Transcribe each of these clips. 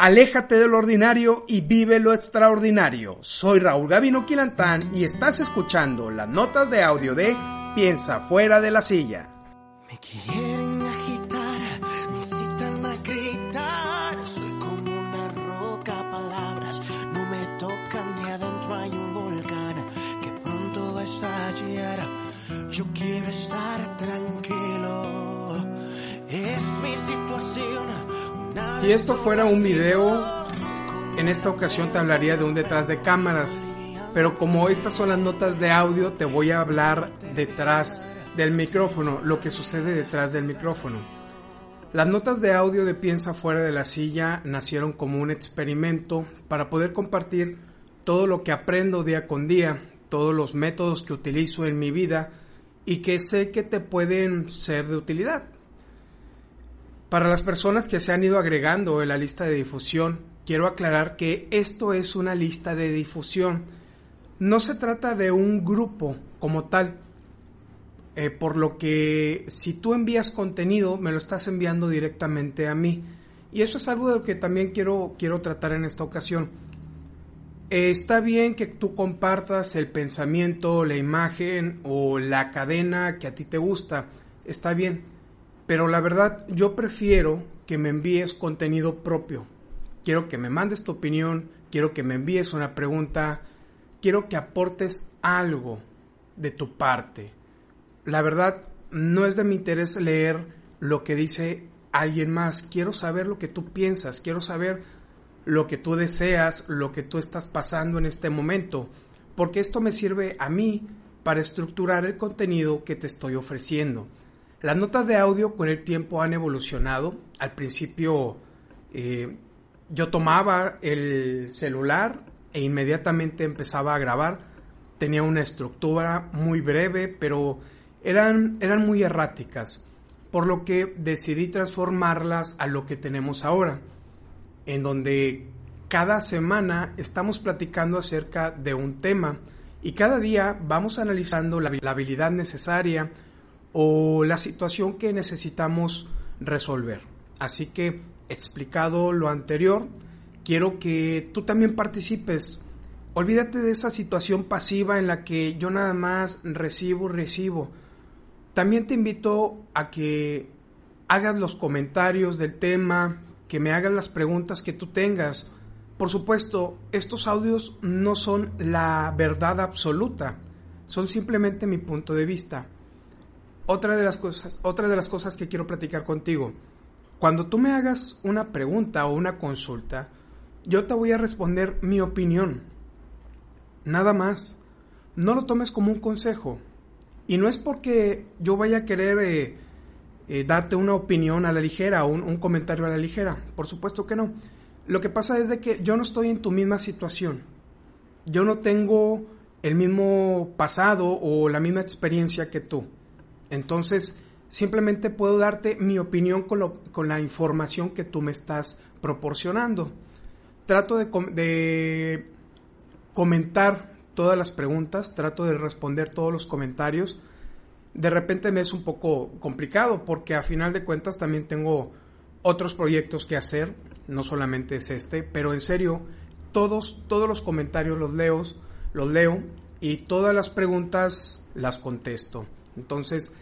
Aléjate de lo ordinario y vive lo extraordinario. Soy Raúl Gavino Quilantán y estás escuchando las notas de audio de Piensa fuera de la silla. Me quieren agitar, me incitan a gritar. Soy como una roca, palabras no me tocan y adentro hay un volcán que pronto va a estallar. Yo quiero estar tranquilo, Si esto fuera un video, en esta ocasión te hablaría de un detrás de cámaras, pero como estas son las notas de audio, te voy a hablar detrás del micrófono, lo que sucede detrás del micrófono. Las notas de audio de Piensa fuera de la silla nacieron como un experimento para poder compartir todo lo que aprendo día con día, todos los métodos que utilizo en mi vida y que sé que te pueden ser de utilidad. Para las personas que se han ido agregando en la lista de difusión, quiero aclarar que esto es una lista de difusión. No se trata de un grupo como tal, eh, por lo que si tú envías contenido, me lo estás enviando directamente a mí. Y eso es algo de lo que también quiero, quiero tratar en esta ocasión. Eh, está bien que tú compartas el pensamiento, la imagen o la cadena que a ti te gusta. Está bien pero la verdad, yo prefiero que me envíes contenido propio. Quiero que me mandes tu opinión, quiero que me envíes una pregunta, quiero que aportes algo de tu parte. La verdad, no es de mi interés leer lo que dice alguien más. Quiero saber lo que tú piensas, quiero saber lo que tú deseas, lo que tú estás pasando en este momento, porque esto me sirve a mí para estructurar el contenido que te estoy ofreciendo. Las notas de audio con el tiempo han evolucionado. Al principio eh, yo tomaba el celular e inmediatamente empezaba a grabar. Tenía una estructura muy breve, pero eran, eran muy erráticas, por lo que decidí transformarlas a lo que tenemos ahora, en donde cada semana estamos platicando acerca de un tema y cada día vamos analizando la, la habilidad necesaria, o la situación que necesitamos resolver. Así que, explicado lo anterior, quiero que tú también participes. Olvídate de esa situación pasiva en la que yo nada más recibo, recibo. También te invito a que hagas los comentarios del tema, que me hagas las preguntas que tú tengas. Por supuesto, estos audios no son la verdad absoluta, son simplemente mi punto de vista otra de las cosas, otra de las cosas que quiero platicar contigo. Cuando tú me hagas una pregunta o una consulta, yo te voy a responder mi opinión. Nada más. No lo tomes como un consejo. Y no es porque yo vaya a querer eh, eh, darte una opinión a la ligera o un, un, comentario a la ligera. Por supuesto que no. Lo que pasa es de que yo no estoy en tu misma situación. Yo no tengo el mismo pasado o la misma experiencia que tú. Entonces, simplemente puedo darte mi opinión con, la información que tú me estás proporcionando. Trato de, de comentar todas las preguntas, trato de responder todos los comentarios. De repente me es un poco complicado porque a final de cuentas también tengo otros proyectos que hacer, no solamente es este, pero en serio, todos, todos los comentarios los leo, los leo y todas las preguntas las contesto. Entonces,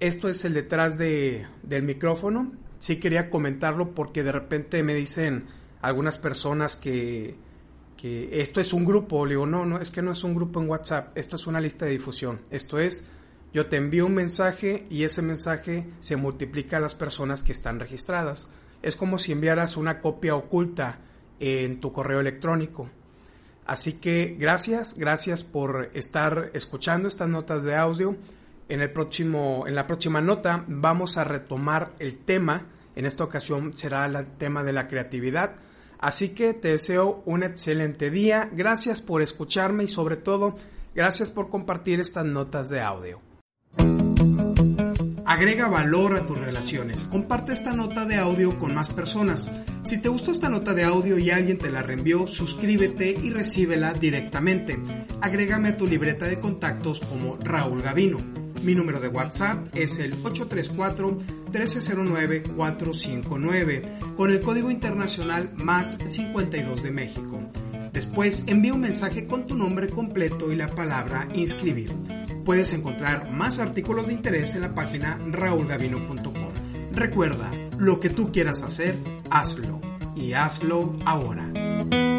esto es el detrás de, del micrófono. Sí quería comentarlo porque de repente me dicen algunas personas que, que esto es un grupo. Le digo, no, no, es que no es un grupo en WhatsApp, esto es una lista de difusión. Esto es, yo te envío un mensaje y ese mensaje se multiplica a las personas que están registradas. Es como si enviaras una copia oculta en tu correo electrónico. Así que gracias, gracias por estar escuchando estas notas de audio. En, el próximo, en la próxima nota vamos a retomar el tema. En esta ocasión será el tema de la creatividad. Así que te deseo un excelente día. Gracias por escucharme y sobre todo, gracias por compartir estas notas de audio. Agrega valor a tus relaciones. Comparte esta nota de audio con más personas. Si te gustó esta nota de audio y alguien te la reenvió, suscríbete y recíbela directamente. Agrégame a tu libreta de contactos como Raúl Gavino. Mi número de WhatsApp es el 834 1309459 con el código internacional más 52 de México. Después envía un mensaje con tu nombre completo y la palabra inscribir. Puedes encontrar más artículos de interés en la página raulgavino.com. Recuerda, lo que tú quieras hacer, hazlo y hazlo ahora.